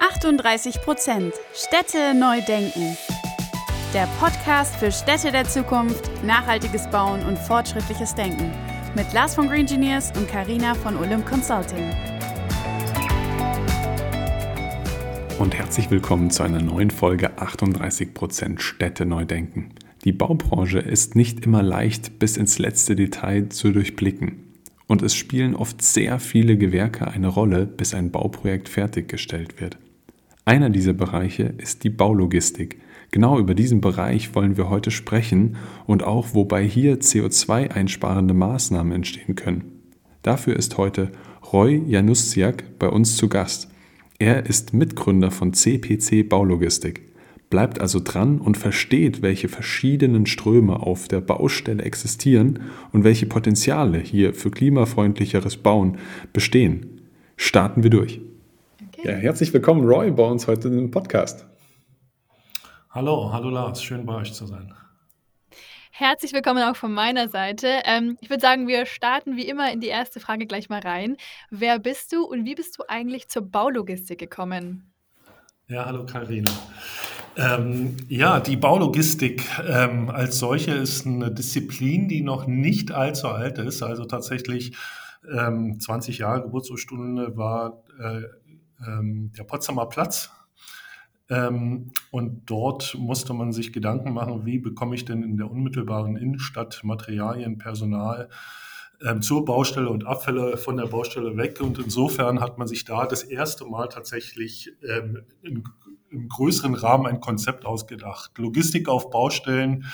38 Prozent Städte neu denken. Der Podcast für Städte der Zukunft, nachhaltiges Bauen und fortschrittliches Denken. Mit Lars von Green Engineers und Karina von Olymp Consulting. Und herzlich willkommen zu einer neuen Folge 38 Prozent Städte neu denken. Die Baubranche ist nicht immer leicht bis ins letzte Detail zu durchblicken. Und es spielen oft sehr viele Gewerke eine Rolle, bis ein Bauprojekt fertiggestellt wird. Einer dieser Bereiche ist die Baulogistik. Genau über diesen Bereich wollen wir heute sprechen und auch, wobei hier CO2-einsparende Maßnahmen entstehen können. Dafür ist heute Roy Janussiak bei uns zu Gast. Er ist Mitgründer von CPC Baulogistik, bleibt also dran und versteht, welche verschiedenen Ströme auf der Baustelle existieren und welche Potenziale hier für klimafreundlicheres Bauen bestehen. Starten wir durch. Ja, herzlich willkommen, Roy, bei uns heute im Podcast. Hallo, hallo Lars, schön bei euch zu sein. Herzlich willkommen auch von meiner Seite. Ähm, ich würde sagen, wir starten wie immer in die erste Frage gleich mal rein. Wer bist du und wie bist du eigentlich zur Baulogistik gekommen? Ja, hallo Karina. Ähm, ja, die Baulogistik ähm, als solche ist eine Disziplin, die noch nicht allzu alt ist. Also tatsächlich 20 ähm, Jahre Geburtsurstunde war äh, ähm, der Potsdamer Platz. Ähm, und dort musste man sich Gedanken machen, wie bekomme ich denn in der unmittelbaren Innenstadt Materialien, Personal ähm, zur Baustelle und Abfälle von der Baustelle weg. Und insofern hat man sich da das erste Mal tatsächlich ähm, in, im größeren Rahmen ein Konzept ausgedacht. Logistik auf Baustellen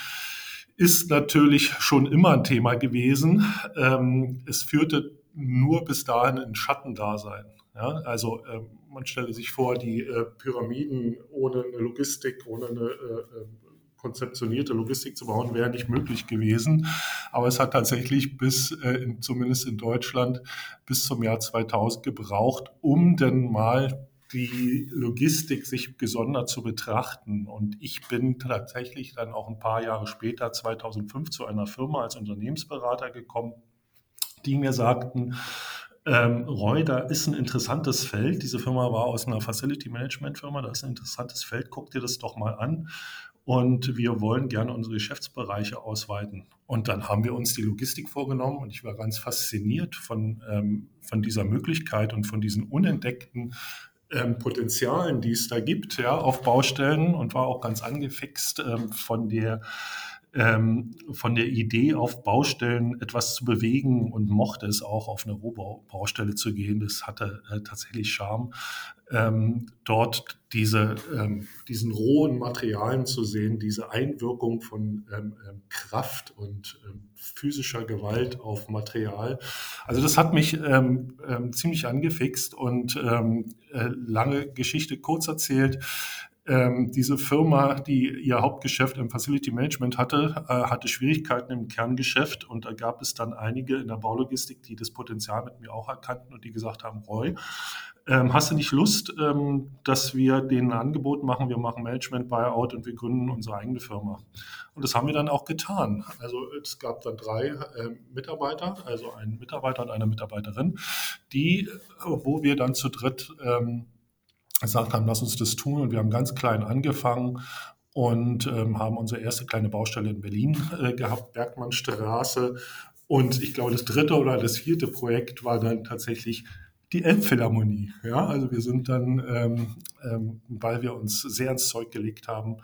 ist natürlich schon immer ein Thema gewesen. Ähm, es führte nur bis dahin in Schattendasein. Ja, also äh, man stelle sich vor, die äh, Pyramiden ohne eine Logistik, ohne eine äh, äh, konzeptionierte Logistik zu bauen, wäre nicht möglich gewesen. Aber es hat tatsächlich bis, äh, in, zumindest in Deutschland, bis zum Jahr 2000 gebraucht, um dann mal die Logistik sich gesondert zu betrachten. Und ich bin tatsächlich dann auch ein paar Jahre später, 2005, zu einer Firma als Unternehmensberater gekommen, die mir sagten, ähm, da ist ein interessantes Feld. Diese Firma war aus einer Facility Management Firma. Da ist ein interessantes Feld. Guck dir das doch mal an. Und wir wollen gerne unsere Geschäftsbereiche ausweiten. Und dann haben wir uns die Logistik vorgenommen und ich war ganz fasziniert von, ähm, von dieser Möglichkeit und von diesen unentdeckten ähm, Potenzialen, die es da gibt, ja, auf Baustellen und war auch ganz angefixt ähm, von der ähm, von der Idee, auf Baustellen etwas zu bewegen und mochte es auch, auf eine Rohbaustelle zu gehen. Das hatte äh, tatsächlich Charme, ähm, dort diese, ähm, diesen rohen Materialien zu sehen, diese Einwirkung von ähm, ähm, Kraft und ähm, physischer Gewalt auf Material. Also das hat mich ziemlich angefixt und äh, lange Geschichte kurz erzählt ähm, diese Firma, die ihr Hauptgeschäft im Facility Management hatte, äh, hatte Schwierigkeiten im Kerngeschäft und da gab es dann einige in der Baulogistik, die das Potenzial mit mir auch erkannten und die gesagt haben, Roy, ähm, hast du nicht Lust, ähm, dass wir denen ein Angebot machen, wir machen Management Buyout und wir gründen unsere eigene Firma. Und das haben wir dann auch getan. Also es gab dann drei äh, Mitarbeiter, also einen Mitarbeiter und eine Mitarbeiterin, die, wo wir dann zu dritt ähm, gesagt haben, lass uns das tun. Und wir haben ganz klein angefangen und ähm, haben unsere erste kleine Baustelle in Berlin äh, gehabt, Bergmannstraße. Und ich glaube, das dritte oder das vierte Projekt war dann tatsächlich die Elbphilharmonie. Ja, also wir sind dann, ähm, ähm, weil wir uns sehr ins Zeug gelegt haben,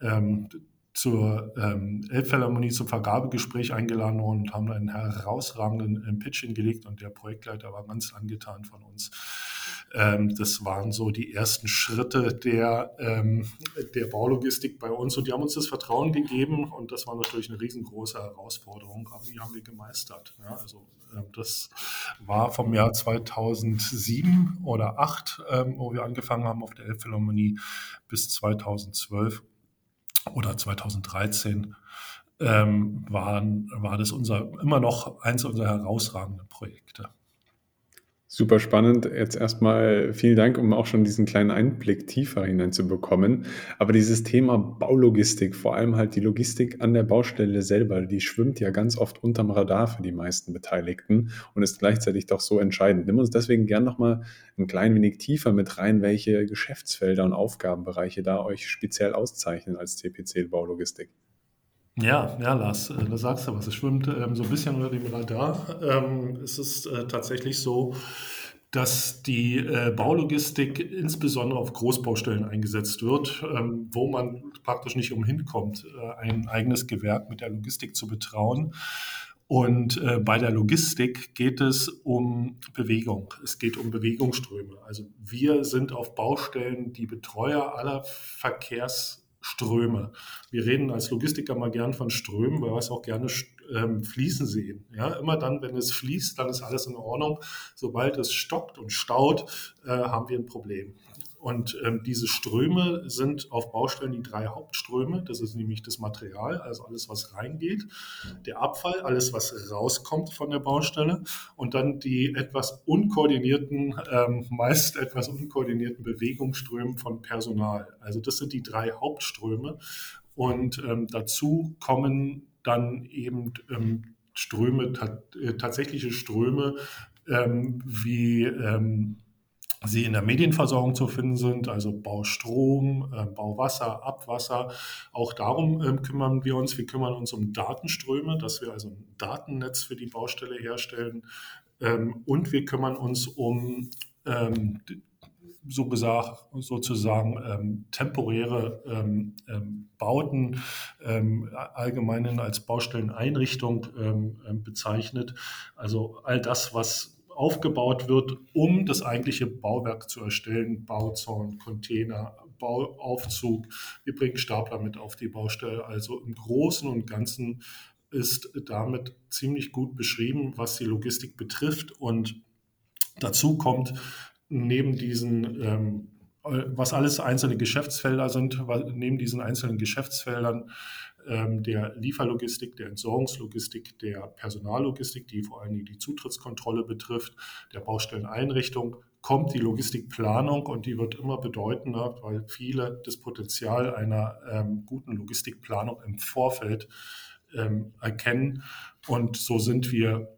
ähm, zur ähm, Elbphilharmonie zum Vergabegespräch eingeladen worden und haben einen herausragenden äh, Pitch hingelegt und der Projektleiter war ganz angetan von uns. Ähm, das waren so die ersten Schritte der, ähm, der Baulogistik bei uns und die haben uns das Vertrauen gegeben und das war natürlich eine riesengroße Herausforderung, aber die haben wir gemeistert. Ja, also ähm, das war vom Jahr 2007 oder 2008, ähm, wo wir angefangen haben auf der Elbphilharmonie bis 2012 oder 2013 ähm, waren, war das unser, immer noch eins unserer herausragenden Projekte. Super spannend. Jetzt erstmal vielen Dank, um auch schon diesen kleinen Einblick tiefer hineinzubekommen. Aber dieses Thema Baulogistik, vor allem halt die Logistik an der Baustelle selber, die schwimmt ja ganz oft unterm Radar für die meisten Beteiligten und ist gleichzeitig doch so entscheidend. Nimm uns deswegen gern nochmal ein klein wenig tiefer mit rein, welche Geschäftsfelder und Aufgabenbereiche da euch speziell auszeichnen als CPC Baulogistik. Ja, ja, Lars, äh, da sagst du was. Es schwimmt ähm, so ein bisschen unter dem Radar. Ähm, es ist äh, tatsächlich so, dass die äh, Baulogistik insbesondere auf Großbaustellen eingesetzt wird, ähm, wo man praktisch nicht umhin kommt, äh, ein eigenes Gewerk mit der Logistik zu betrauen. Und äh, bei der Logistik geht es um Bewegung. Es geht um Bewegungsströme. Also wir sind auf Baustellen die Betreuer aller Verkehrs Ströme. Wir reden als Logistiker mal gern von Strömen, weil wir es auch gerne ähm, fließen sehen. Ja, immer dann, wenn es fließt, dann ist alles in Ordnung. Sobald es stockt und staut, äh, haben wir ein Problem. Und ähm, diese Ströme sind auf Baustellen die drei Hauptströme. Das ist nämlich das Material, also alles, was reingeht, der Abfall, alles, was rauskommt von der Baustelle und dann die etwas unkoordinierten, ähm, meist etwas unkoordinierten Bewegungsströme von Personal. Also das sind die drei Hauptströme. Und ähm, dazu kommen dann eben ähm, Ströme, ta äh, tatsächliche Ströme, ähm, wie ähm, sie in der Medienversorgung zu finden sind, also Baustrom, äh, Bauwasser, Abwasser. Auch darum äh, kümmern wir uns. Wir kümmern uns um Datenströme, dass wir also ein Datennetz für die Baustelle herstellen. Ähm, und wir kümmern uns um ähm, so gesagt, sozusagen ähm, temporäre ähm, ähm, Bauten, ähm, allgemein als Baustelleneinrichtung ähm, bezeichnet. Also all das, was aufgebaut wird, um das eigentliche Bauwerk zu erstellen. Bauzaun, Container, Bauaufzug. Wir bringen Stapler mit auf die Baustelle. Also im Großen und Ganzen ist damit ziemlich gut beschrieben, was die Logistik betrifft. Und dazu kommt neben diesen, ähm, was alles einzelne Geschäftsfelder sind, neben diesen einzelnen Geschäftsfeldern der Lieferlogistik, der Entsorgungslogistik, der Personallogistik, die vor allem die Zutrittskontrolle betrifft, der Baustelleneinrichtung, kommt die Logistikplanung und die wird immer bedeutender, weil viele das Potenzial einer ähm, guten Logistikplanung im Vorfeld ähm, erkennen. Und so sind wir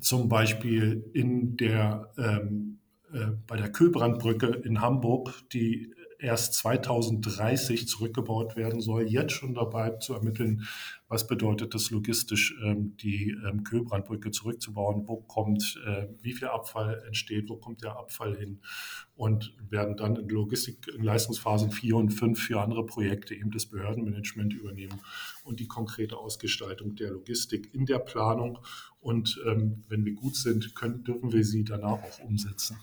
zum Beispiel in der, ähm, äh, bei der Kühlbrandbrücke in Hamburg, die erst 2030 zurückgebaut werden soll, jetzt schon dabei zu ermitteln, was bedeutet es logistisch, ähm, die ähm, Kühlbrandbrücke zurückzubauen, wo kommt, äh, wie viel Abfall entsteht, wo kommt der Abfall hin? Und werden dann in Logistik in Leistungsphasen 4 und 5 für andere Projekte eben das Behördenmanagement übernehmen und die konkrete Ausgestaltung der Logistik in der Planung. Und ähm, wenn wir gut sind, können, dürfen wir sie danach auch umsetzen.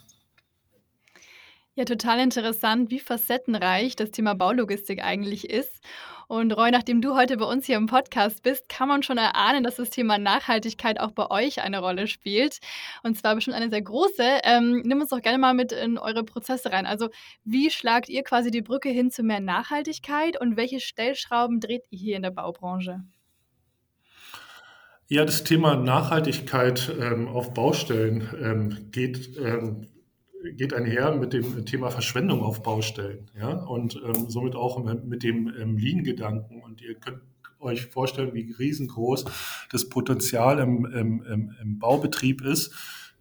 Ja, total interessant, wie facettenreich das Thema Baulogistik eigentlich ist. Und Roy, nachdem du heute bei uns hier im Podcast bist, kann man schon erahnen, dass das Thema Nachhaltigkeit auch bei euch eine Rolle spielt. Und zwar bestimmt eine sehr große. Ähm, nimm uns doch gerne mal mit in eure Prozesse rein. Also, wie schlagt ihr quasi die Brücke hin zu mehr Nachhaltigkeit und welche Stellschrauben dreht ihr hier in der Baubranche? Ja, das Thema Nachhaltigkeit ähm, auf Baustellen ähm, geht ähm, geht einher mit dem Thema Verschwendung auf Baustellen ja? und ähm, somit auch mit dem ähm, Lean-Gedanken. Und ihr könnt euch vorstellen, wie riesengroß das Potenzial im, im, im Baubetrieb ist,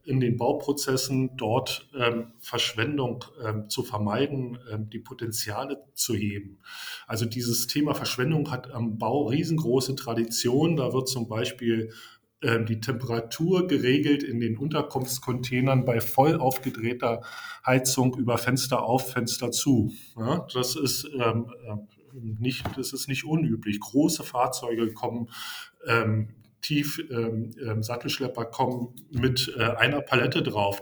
in den Bauprozessen dort ähm, Verschwendung ähm, zu vermeiden, ähm, die Potenziale zu heben. Also dieses Thema Verschwendung hat am Bau riesengroße Tradition. Da wird zum Beispiel die Temperatur geregelt in den Unterkunftscontainern bei voll aufgedrehter Heizung über Fenster auf, Fenster zu. Ja, das ist ähm, äh, nicht, das ist nicht unüblich. Große Fahrzeuge kommen ähm, tief, ähm, ähm Sattelschlepper kommen mit äh, einer Palette drauf.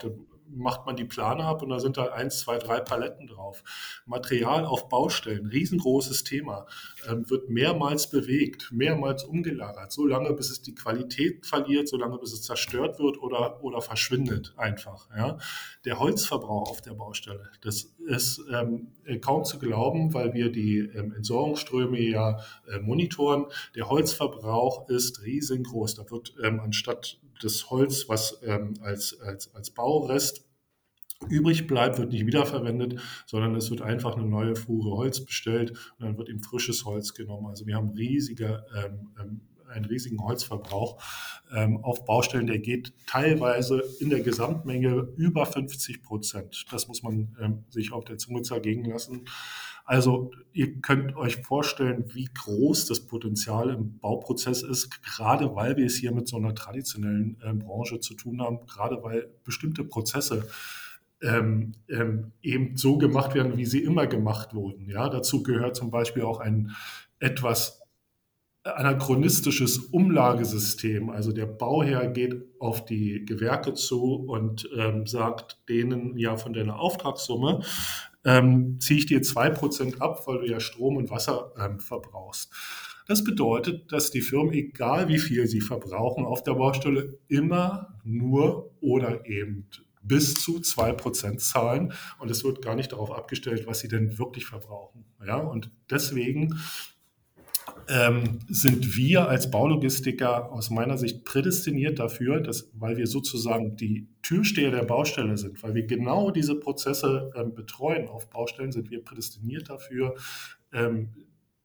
Macht man die Plane ab und da sind da eins, zwei, drei Paletten drauf. Material auf Baustellen, riesengroßes Thema, ähm, wird mehrmals bewegt, mehrmals umgelagert, so lange bis es die Qualität verliert, so lange bis es zerstört wird oder, oder verschwindet einfach. Ja. Der Holzverbrauch auf der Baustelle, das ist ähm, äh, kaum zu glauben, weil wir die ähm, Entsorgungsströme ja äh, monitoren. Der Holzverbrauch ist riesengroß. Da wird ähm, anstatt des Holz, was ähm, als, als, als Baurest übrig bleibt, wird nicht wiederverwendet, sondern es wird einfach eine neue Fuhre Holz bestellt und dann wird eben frisches Holz genommen. Also wir haben riesige ähm, ähm einen riesigen Holzverbrauch ähm, auf Baustellen. Der geht teilweise in der Gesamtmenge über 50 Prozent. Das muss man ähm, sich auf der Zunge zergehen lassen. Also ihr könnt euch vorstellen, wie groß das Potenzial im Bauprozess ist, gerade weil wir es hier mit so einer traditionellen äh, Branche zu tun haben, gerade weil bestimmte Prozesse ähm, ähm, eben so gemacht werden, wie sie immer gemacht wurden. Ja, dazu gehört zum Beispiel auch ein etwas anachronistisches Umlagesystem. Also der Bauherr geht auf die Gewerke zu und ähm, sagt denen ja von deiner Auftragssumme, ähm, ziehe ich dir zwei Prozent ab, weil du ja Strom und Wasser ähm, verbrauchst. Das bedeutet, dass die Firmen, egal wie viel sie verbrauchen auf der Baustelle, immer nur oder eben bis zu zwei Prozent zahlen. Und es wird gar nicht darauf abgestellt, was sie denn wirklich verbrauchen. Ja, und deswegen ähm, sind wir als Baulogistiker aus meiner Sicht prädestiniert dafür, dass, weil wir sozusagen die Türsteher der Baustelle sind, weil wir genau diese Prozesse ähm, betreuen auf Baustellen, sind wir prädestiniert dafür, ähm,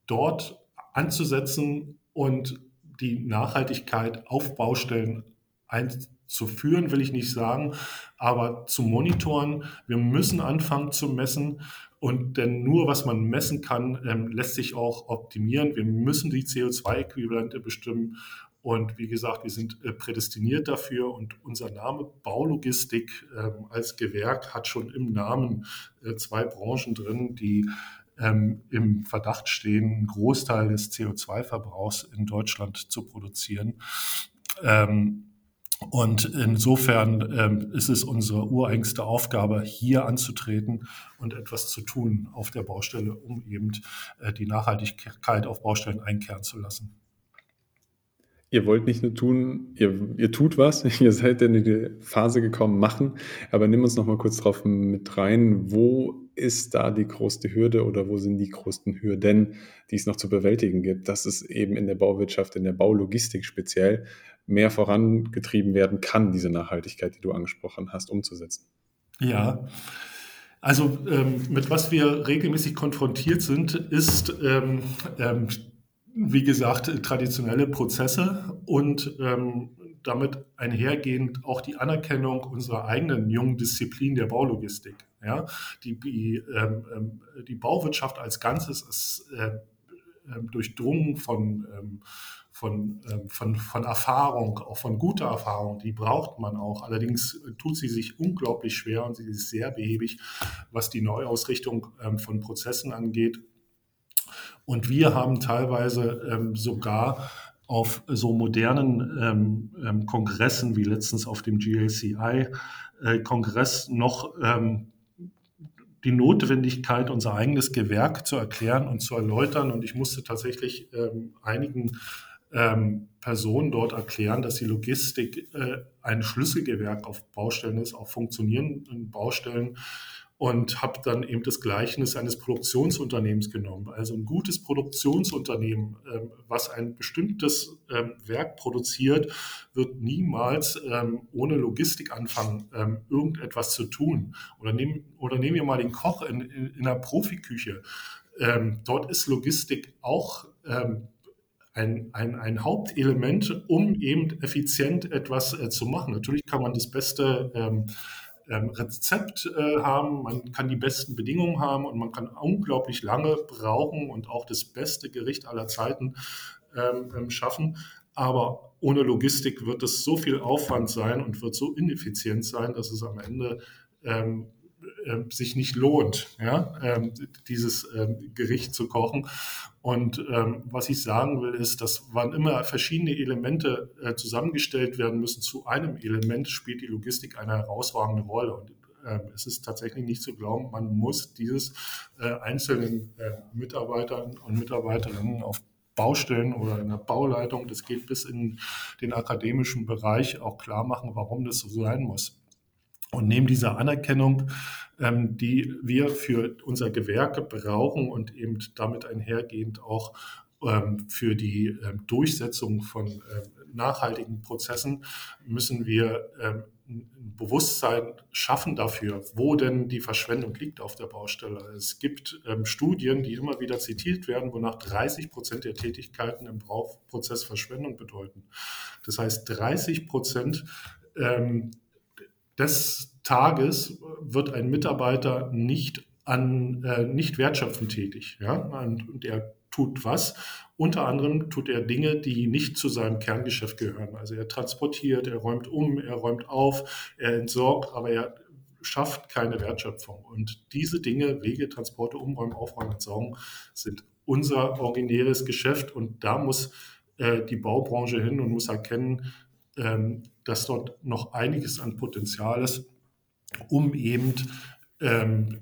dort anzusetzen und die Nachhaltigkeit auf Baustellen einzuführen, will ich nicht sagen, aber zu monitoren. Wir müssen anfangen zu messen und denn nur was man messen kann, ähm, lässt sich auch optimieren. Wir müssen die CO2-Äquivalente bestimmen. Und wie gesagt, wir sind äh, prädestiniert dafür und unser Name Baulogistik ähm, als Gewerk hat schon im Namen äh, zwei Branchen drin, die ähm, im Verdacht stehen, einen Großteil des CO2-Verbrauchs in Deutschland zu produzieren. Ähm, und insofern ähm, ist es unsere ureigenste Aufgabe, hier anzutreten und etwas zu tun auf der Baustelle, um eben äh, die Nachhaltigkeit auf Baustellen einkehren zu lassen. Ihr wollt nicht nur tun, ihr, ihr tut was, ihr seid in die Phase gekommen, machen, aber nimm uns noch mal kurz drauf mit rein, wo ist da die größte Hürde oder wo sind die größten Hürden, die es noch zu bewältigen gibt, dass es eben in der Bauwirtschaft, in der Baulogistik speziell mehr vorangetrieben werden kann, diese Nachhaltigkeit, die du angesprochen hast, umzusetzen? Ja, also ähm, mit was wir regelmäßig konfrontiert sind, ist, ähm, ähm, wie gesagt, traditionelle Prozesse und ähm, damit einhergehend auch die Anerkennung unserer eigenen jungen Disziplin der Baulogistik. Ja? Die, die, ähm, ähm, die Bauwirtschaft als Ganzes ist äh, durchdrungen von von, ähm, von, von Erfahrung, auch von guter Erfahrung, die braucht man auch. Allerdings tut sie sich unglaublich schwer und sie ist sehr behäbig, was die Neuausrichtung ähm, von Prozessen angeht. Und wir haben teilweise ähm, sogar auf so modernen ähm, ähm, Kongressen wie letztens auf dem GLCI-Kongress äh, noch ähm, die Notwendigkeit, unser eigenes Gewerk zu erklären und zu erläutern. Und ich musste tatsächlich ähm, einigen ähm, Personen dort erklären, dass die Logistik äh, ein Schlüsselgewerk auf Baustellen ist, auf funktionierenden Baustellen und habe dann eben das Gleichnis eines Produktionsunternehmens genommen. Also ein gutes Produktionsunternehmen, ähm, was ein bestimmtes ähm, Werk produziert, wird niemals ähm, ohne Logistik anfangen, irgendetwas zu tun. Oder nehmen, oder nehmen wir mal den Koch in, in, in einer Profiküche. Dort ist Logistik auch ein, ein, ein Hauptelement, um eben effizient etwas äh, zu machen. Natürlich kann man das beste ähm, Rezept äh, haben, man kann die besten Bedingungen haben und man kann unglaublich lange brauchen und auch das beste Gericht aller Zeiten ähm, ähm schaffen. Aber ohne Logistik wird es so viel Aufwand sein und wird so ineffizient sein, dass es am Ende ähm, äh, sich nicht lohnt, ja, ähm, dieses ähm, Gericht zu kochen. Und ähm, was ich sagen will, ist, dass wann immer verschiedene Elemente äh, zusammengestellt werden müssen zu einem Element, spielt die Logistik eine herausragende Rolle. Und ähm, es ist tatsächlich nicht zu glauben, man muss dieses äh, einzelnen Mitarbeitern und Mitarbeiterinnen auf Baustellen oder in der Bauleitung, das geht bis in den akademischen Bereich, auch klar machen, warum das so sein muss. Und neben dieser Anerkennung, ähm, die wir für unser Gewerke brauchen und eben damit einhergehend auch ähm, für die ähm, Durchsetzung von ähm, nachhaltigen Prozessen, müssen wir ähm, ein Bewusstsein schaffen dafür, wo denn die Verschwendung liegt auf der Baustelle. Es gibt ähm, Studien, die immer wieder zitiert werden, wonach 30 Prozent der Tätigkeiten im Brauchprozess Verschwendung bedeuten. Das heißt, 30 Prozent ähm, des Tages wird ein Mitarbeiter nicht an äh, nicht wertschöpfend tätig. Ja? Und er tut was. Unter anderem tut er Dinge, die nicht zu seinem Kerngeschäft gehören. Also er transportiert, er räumt um, er räumt auf, er entsorgt, aber er schafft keine Wertschöpfung. Und diese Dinge, Wege, Transporte, Umräumen, Aufräumen, Entsorgen, sind unser originäres Geschäft. Und da muss äh, die Baubranche hin und muss erkennen, ähm, dass dort noch einiges an Potenzial ist, um eben ähm,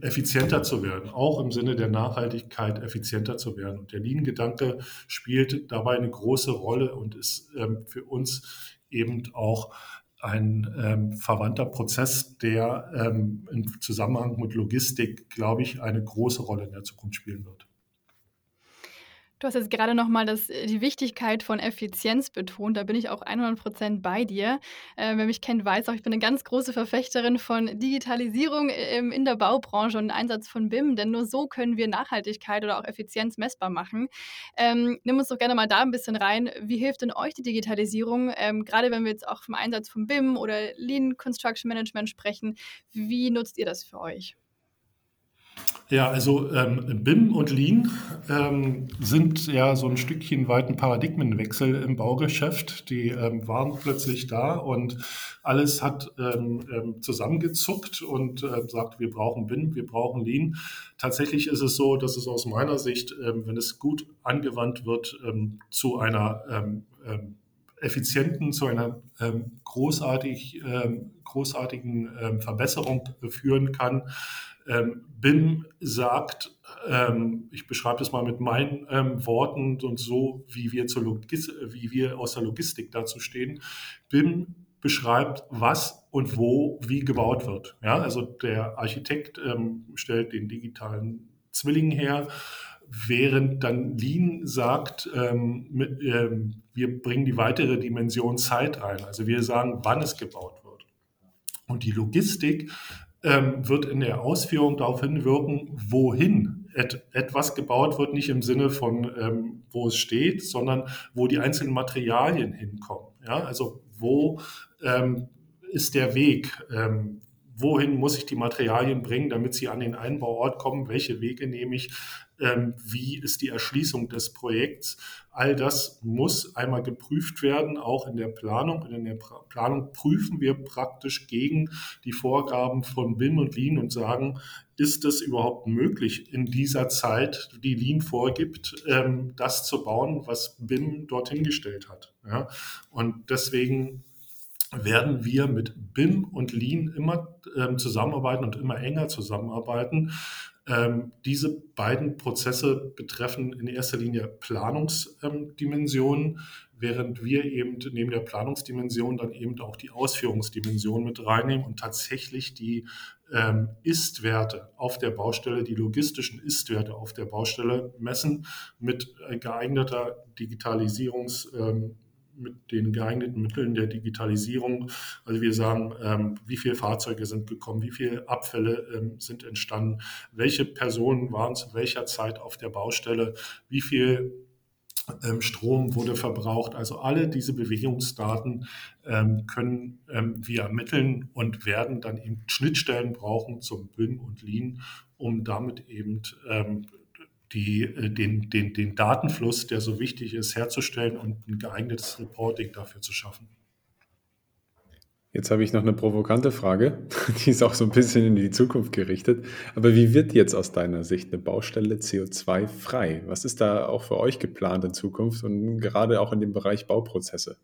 effizienter zu werden, auch im Sinne der Nachhaltigkeit effizienter zu werden. Und der Lean-Gedanke spielt dabei eine große Rolle und ist ähm, für uns eben auch ein ähm, verwandter Prozess, der ähm, im Zusammenhang mit Logistik, glaube ich, eine große Rolle in der Zukunft spielen wird. Du hast jetzt gerade nochmal äh, die Wichtigkeit von Effizienz betont. Da bin ich auch 100% bei dir. Äh, wer mich kennt, weiß auch, ich bin eine ganz große Verfechterin von Digitalisierung ähm, in der Baubranche und Einsatz von BIM, denn nur so können wir Nachhaltigkeit oder auch Effizienz messbar machen. Ähm, nimm uns doch gerne mal da ein bisschen rein. Wie hilft denn euch die Digitalisierung, ähm, gerade wenn wir jetzt auch vom Einsatz von BIM oder Lean Construction Management sprechen? Wie nutzt ihr das für euch? Ja, also ähm, BIM und Lean ähm, sind ja so ein Stückchen weit ein Paradigmenwechsel im Baugeschäft. Die ähm, waren plötzlich da und alles hat ähm, ähm, zusammengezuckt und äh, sagt, wir brauchen BIM, wir brauchen Lean. Tatsächlich ist es so, dass es aus meiner Sicht, ähm, wenn es gut angewandt wird, zu einer effizienten, zu einer großartig, großartigen Verbesserung führen kann. Ähm, BIM sagt, ähm, ich beschreibe das mal mit meinen ähm, Worten und so, wie wir, zur wie wir aus der Logistik dazu stehen. BIM beschreibt, was und wo wie gebaut wird. Ja, also der Architekt ähm, stellt den digitalen Zwilling her, während dann Lean sagt, ähm, mit, ähm, wir bringen die weitere Dimension Zeit rein. Also wir sagen, wann es gebaut wird. Und die Logistik ähm, wird in der Ausführung darauf hinwirken, wohin et etwas gebaut wird, nicht im Sinne von, ähm, wo es steht, sondern wo die einzelnen Materialien hinkommen. Ja? Also wo ähm, ist der Weg? Ähm, wohin muss ich die Materialien bringen, damit sie an den Einbauort kommen? Welche Wege nehme ich? Ähm, wie ist die Erschließung des Projekts? All das muss einmal geprüft werden, auch in der Planung. Und in der Planung prüfen wir praktisch gegen die Vorgaben von BIM und Lean und sagen, ist es überhaupt möglich, in dieser Zeit, die Lean vorgibt, ähm, das zu bauen, was BIM dorthin gestellt hat? Und deswegen werden wir mit BIM und Lean immer ähm, zusammenarbeiten und immer enger zusammenarbeiten. Ähm, diese beiden Prozesse betreffen in erster Linie Planungsdimensionen, ähm, während wir eben neben der Planungsdimension dann eben auch die Ausführungsdimension mit reinnehmen und tatsächlich die ähm, Ist-Werte auf der Baustelle, die logistischen Ist-Werte auf der Baustelle messen mit äh, geeigneter Digitalisierungs- ähm, mit den geeigneten Mitteln der Digitalisierung. Also wir sagen, ähm, wie viele Fahrzeuge sind gekommen, wie viele Abfälle ähm, sind entstanden, welche Personen waren zu welcher Zeit auf der Baustelle, wie viel ähm, Strom wurde verbraucht. Also alle diese Bewegungsdaten ähm, können ähm, wir ermitteln und werden dann eben Schnittstellen brauchen zum BIM und Lean, um damit eben ähm, die, äh, den, den, den Datenfluss, der so wichtig ist, herzustellen und ein geeignetes Reporting dafür zu schaffen. Jetzt habe ich noch eine provokante Frage, die ist auch so ein bisschen in die Zukunft gerichtet. Aber wie wird jetzt aus deiner Sicht eine Baustelle CO2-frei? Was ist da auch für euch geplant in Zukunft und gerade auch in dem Bereich Bauprozesse?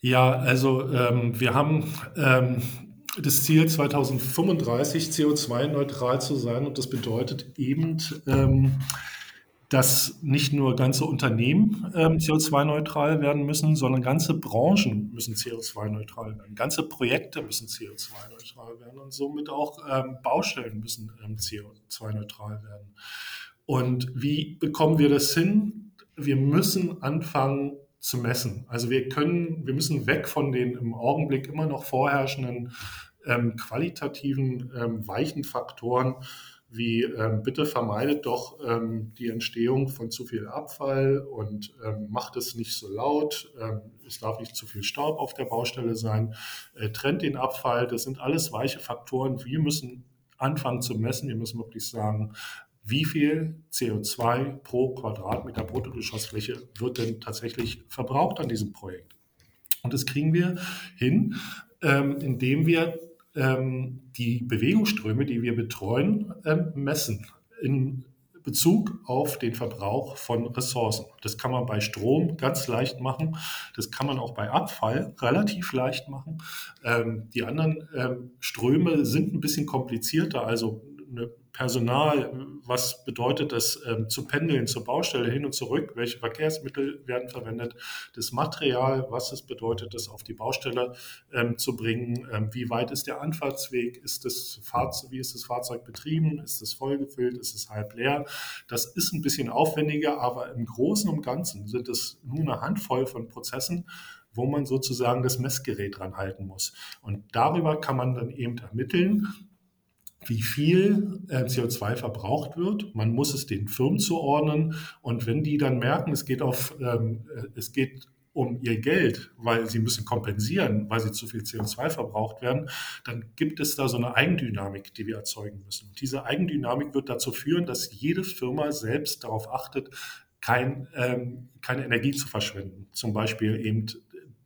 Ja, also ähm, wir haben ähm, das Ziel 2035 CO2-neutral zu sein und das bedeutet eben, ähm, dass nicht nur ganze Unternehmen ähm, CO2-neutral werden müssen, sondern ganze Branchen müssen CO2-neutral werden. Ganze Projekte müssen CO2-neutral werden und somit auch ähm, Baustellen müssen ähm, CO2-neutral werden. Und wie bekommen wir das hin? Wir müssen anfangen zu messen. Also wir können, wir müssen weg von den im Augenblick immer noch vorherrschenden ähm, qualitativen ähm, weichen Faktoren wie ähm, bitte vermeidet doch ähm, die Entstehung von zu viel Abfall und ähm, macht es nicht so laut, ähm, es darf nicht zu viel Staub auf der Baustelle sein, äh, trennt den Abfall, das sind alles weiche Faktoren. Wir müssen anfangen zu messen, wir müssen wirklich sagen, wie viel CO2 pro Quadratmeter Bruttogeschossfläche wird denn tatsächlich verbraucht an diesem Projekt. Und das kriegen wir hin, ähm, indem wir ähm, die Bewegungsströme, die wir betreuen, ähm, messen in Bezug auf den Verbrauch von Ressourcen. Das kann man bei Strom ganz leicht machen. Das kann man auch bei Abfall relativ leicht machen. Ähm, die anderen ähm, Ströme sind ein bisschen komplizierter. Also eine Personal, was bedeutet das ähm, zu pendeln zur Baustelle hin und zurück, welche Verkehrsmittel werden verwendet, das Material, was es bedeutet, das auf die Baustelle ähm, zu bringen, ähm, wie weit ist der Anfahrtsweg, ist das Fahrzeug, wie ist das Fahrzeug betrieben, ist es vollgefüllt, ist es halb leer. Das ist ein bisschen aufwendiger, aber im Großen und Ganzen sind es nur eine Handvoll von Prozessen, wo man sozusagen das Messgerät dran halten muss. Und darüber kann man dann eben ermitteln, wie viel äh, CO2 verbraucht wird. Man muss es den Firmen zuordnen. Und wenn die dann merken, es geht auf, ähm, äh, es geht um ihr Geld, weil sie müssen kompensieren, weil sie zu viel CO2 verbraucht werden, dann gibt es da so eine Eigendynamik, die wir erzeugen müssen. Und diese Eigendynamik wird dazu führen, dass jede Firma selbst darauf achtet, kein, ähm, keine Energie zu verschwenden. Zum Beispiel eben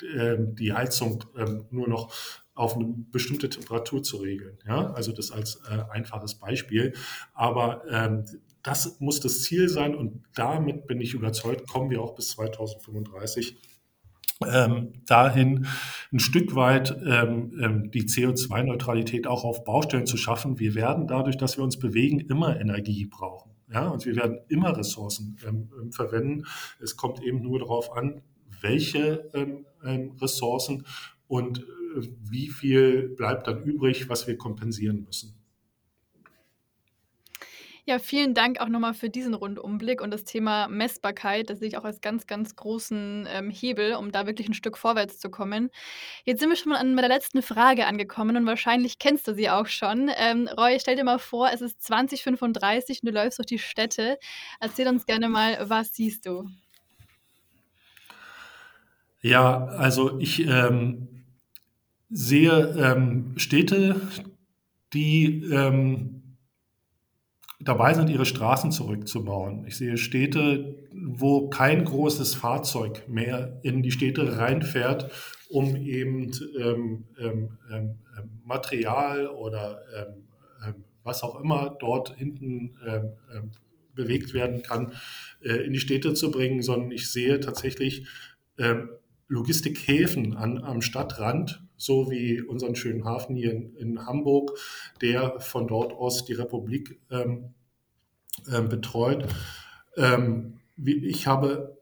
äh, die Heizung äh, nur noch auf eine bestimmte Temperatur zu regeln. Ja? Also das als äh, einfaches Beispiel. Aber ähm, das muss das Ziel sein und damit bin ich überzeugt, kommen wir auch bis 2035 ähm, dahin ein Stück weit ähm, ähm die CO2-Neutralität auch auf Baustellen zu schaffen. Wir werden dadurch, dass wir uns bewegen, immer Energie brauchen. Ja, und wir werden immer Ressourcen ähm, ähm verwenden. Es kommt eben nur darauf an, welche ähm, Ressourcen und wie viel bleibt dann übrig, was wir kompensieren müssen. Ja, vielen Dank auch nochmal für diesen Rundumblick und das Thema Messbarkeit. Das sehe ich auch als ganz, ganz großen ähm, Hebel, um da wirklich ein Stück vorwärts zu kommen. Jetzt sind wir schon mal an der letzten Frage angekommen und wahrscheinlich kennst du sie auch schon. Ähm, Roy, stell dir mal vor, es ist 2035 und du läufst durch die Städte. Erzähl uns gerne mal, was siehst du? Ja, also ich ähm, sehe ähm, Städte, die ähm, dabei sind, ihre Straßen zurückzubauen. Ich sehe Städte, wo kein großes Fahrzeug mehr in die Städte reinfährt, um eben ähm, ähm, ähm Material oder ähm, ähm, was auch immer dort hinten bewegt werden kann, äh, in die Städte zu bringen, sondern ich sehe tatsächlich Logistikhäfen an, am Stadtrand, so wie unseren schönen Hafen hier in, in Hamburg, der von dort aus die Republik ähm, äh, betreut. Ähm, ich habe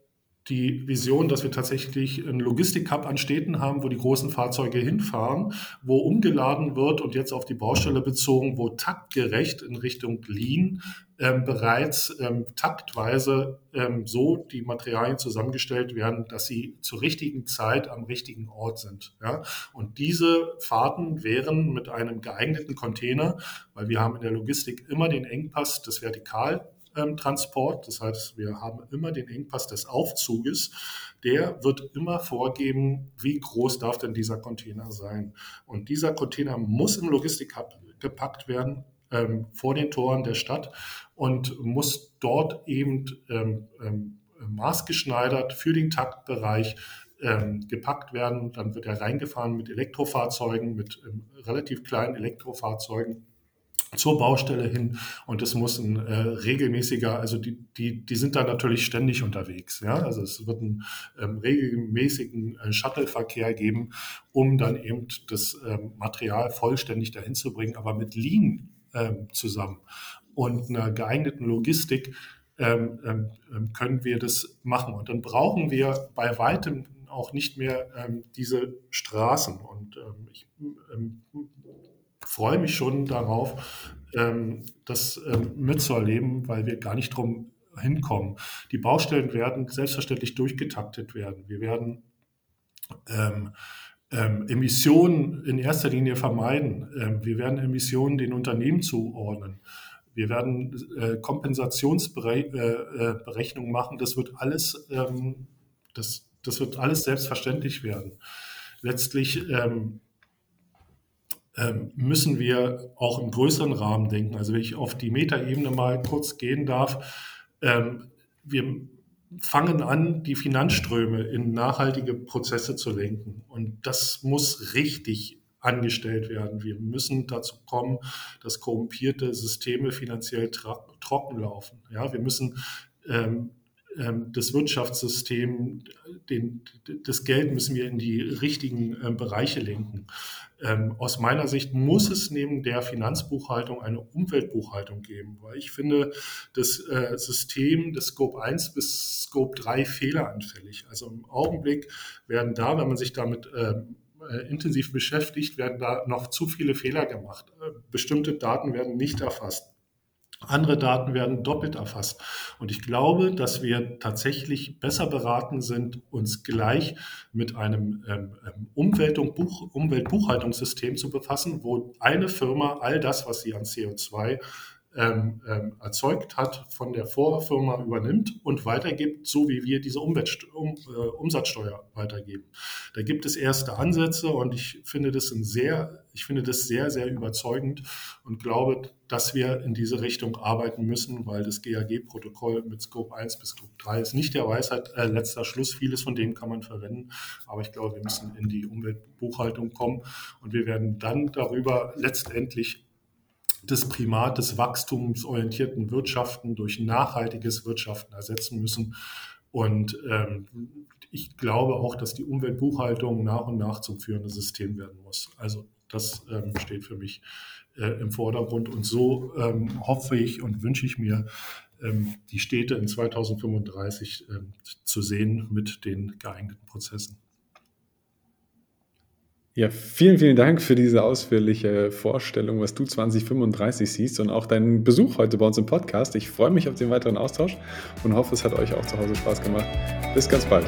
die Vision, dass wir tatsächlich einen Logistik-Hub an Städten haben, wo die großen Fahrzeuge hinfahren, wo umgeladen wird und jetzt auf die Baustelle bezogen, wo taktgerecht in Richtung Lean ähm, bereits ähm, taktweise ähm, so die Materialien zusammengestellt werden, dass sie zur richtigen Zeit am richtigen Ort sind. Ja? Und diese Fahrten wären mit einem geeigneten Container, weil wir haben in der Logistik immer den Engpass des Vertikal ähm, Transport. Das heißt, wir haben immer den Engpass des Aufzuges. Der wird immer vorgeben, wie groß darf denn dieser Container sein. Und dieser Container muss im Logistik-Hub gepackt werden ähm, vor den Toren der Stadt und muss dort eben ähm, ähm, maßgeschneidert für den Taktbereich ähm, gepackt werden. Dann wird er reingefahren mit Elektrofahrzeugen, mit relativ kleinen Elektrofahrzeugen zur Baustelle hin und es muss ein äh, regelmäßiger, also die, die, die sind da natürlich ständig unterwegs. Ja? Also es wird einen ähm, regelmäßigen äh, Shuttle-Verkehr geben, um dann eben das ähm, Material vollständig dahin zu bringen, aber mit Lean ähm, zusammen und einer geeigneten Logistik ähm, ähm, ähm, können wir das machen. Und dann brauchen wir bei weitem auch nicht mehr ähm, diese Straßen. Und ähm, ich ähm, freue mich schon darauf, das mitzuerleben, weil wir gar nicht drum hinkommen. Die Baustellen werden selbstverständlich durchgetaktet werden. Wir werden Emissionen in erster Linie vermeiden. wir werden Emissionen den Unternehmen zuordnen. Wir werden äh, Kompensationsberechnungen äh, machen. Das wird alles, ähm, das, das wird alles selbstverständlich werden. Letztlich ähm, ähm, müssen wir auch im größeren Rahmen denken. Also wenn ich auf die Metaebene mal kurz gehen darf, ähm, wir fangen an, die Finanzströme in nachhaltige Prozesse zu lenken. Und das muss richtig angestellt werden. Wir müssen dazu kommen, dass korrumpierte Systeme finanziell trocken laufen. Ja, wir müssen ähm, ähm, das Wirtschaftssystem, den, das Geld müssen wir in die richtigen äh, Bereiche lenken. Ähm, aus meiner Sicht muss es neben der Finanzbuchhaltung eine Umweltbuchhaltung geben, weil ich finde, das äh, System des Scope 1 bis Scope 3 fehleranfällig. Also im Augenblick werden da, wenn man sich damit äh, äh, intensiv beschäftigt, werden da noch zu viele Fehler gemacht. Äh, bestimmte Daten werden nicht erfasst. Andere Daten werden doppelt erfasst. Und ich glaube, dass wir tatsächlich besser beraten sind, uns gleich mit einem ähm, ähm Buch, Umweltbuchhaltungssystem zu befassen, wo eine Firma all das, was sie an CO2 ähm, ähm, erzeugt hat, von der Vorfirma übernimmt und weitergibt, so wie wir diese Umwelt, um, äh, Umsatzsteuer weitergeben. Da gibt es erste Ansätze und ich finde das ein sehr, ich finde das sehr, sehr überzeugend und glaube, dass wir in diese Richtung arbeiten müssen, weil das GAG-Protokoll mit Scope 1 bis Scope 3 ist nicht der Weisheit äh, letzter Schluss. Vieles von dem kann man verwenden, aber ich glaube, wir müssen in die Umweltbuchhaltung kommen und wir werden dann darüber letztendlich das Primat des wachstumsorientierten Wirtschaften durch nachhaltiges Wirtschaften ersetzen müssen. Und ähm, ich glaube auch, dass die Umweltbuchhaltung nach und nach zum führenden System werden muss. Also das ähm, steht für mich äh, im Vordergrund. Und so ähm, hoffe ich und wünsche ich mir, ähm, die Städte in 2035 ähm, zu sehen mit den geeigneten Prozessen. Ja, vielen, vielen Dank für diese ausführliche Vorstellung, was du 2035 siehst und auch deinen Besuch heute bei uns im Podcast. Ich freue mich auf den weiteren Austausch und hoffe, es hat euch auch zu Hause Spaß gemacht. Bis ganz bald.